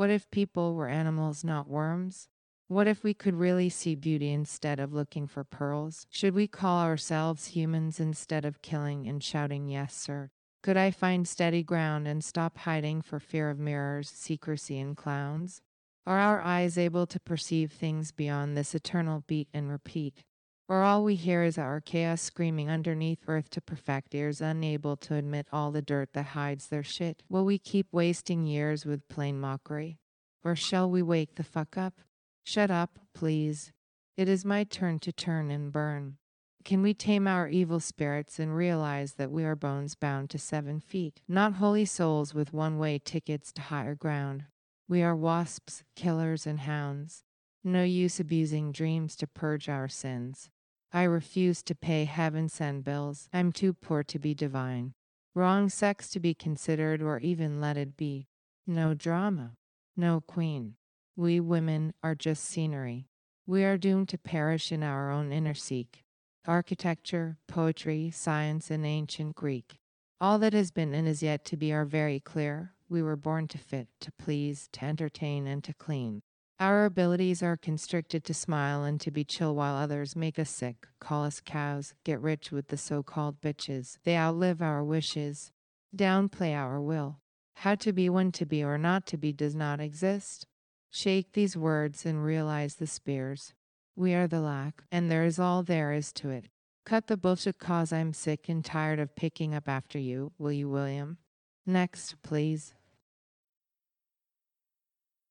What if people were animals, not worms? What if we could really see beauty instead of looking for pearls? Should we call ourselves humans instead of killing and shouting, Yes, sir? Could I find steady ground and stop hiding for fear of mirrors, secrecy, and clowns? Are our eyes able to perceive things beyond this eternal beat and repeat? Or all we hear is our chaos screaming underneath earth to perfect ears unable to admit all the dirt that hides their shit? Will we keep wasting years with plain mockery? Or shall we wake the fuck up? Shut up, please. It is my turn to turn and burn. Can we tame our evil spirits and realize that we are bones bound to seven feet, not holy souls with one way tickets to higher ground? We are wasps, killers, and hounds. No use abusing dreams to purge our sins. I refuse to pay heaven sent bills. I'm too poor to be divine. Wrong sex to be considered or even let it be. No drama. No queen. We women are just scenery. We are doomed to perish in our own inner seek. Architecture, poetry, science, and ancient Greek. All that has been and is yet to be are very clear. We were born to fit, to please, to entertain, and to clean. Our abilities are constricted to smile and to be chill while others make us sick, call us cows, get rich with the so called bitches. They outlive our wishes, downplay our will. How to be, when to be, or not to be does not exist. Shake these words and realize the spears. We are the lack, and there is all there is to it. Cut the bullshit cause I'm sick and tired of picking up after you, will you, William? Next, please.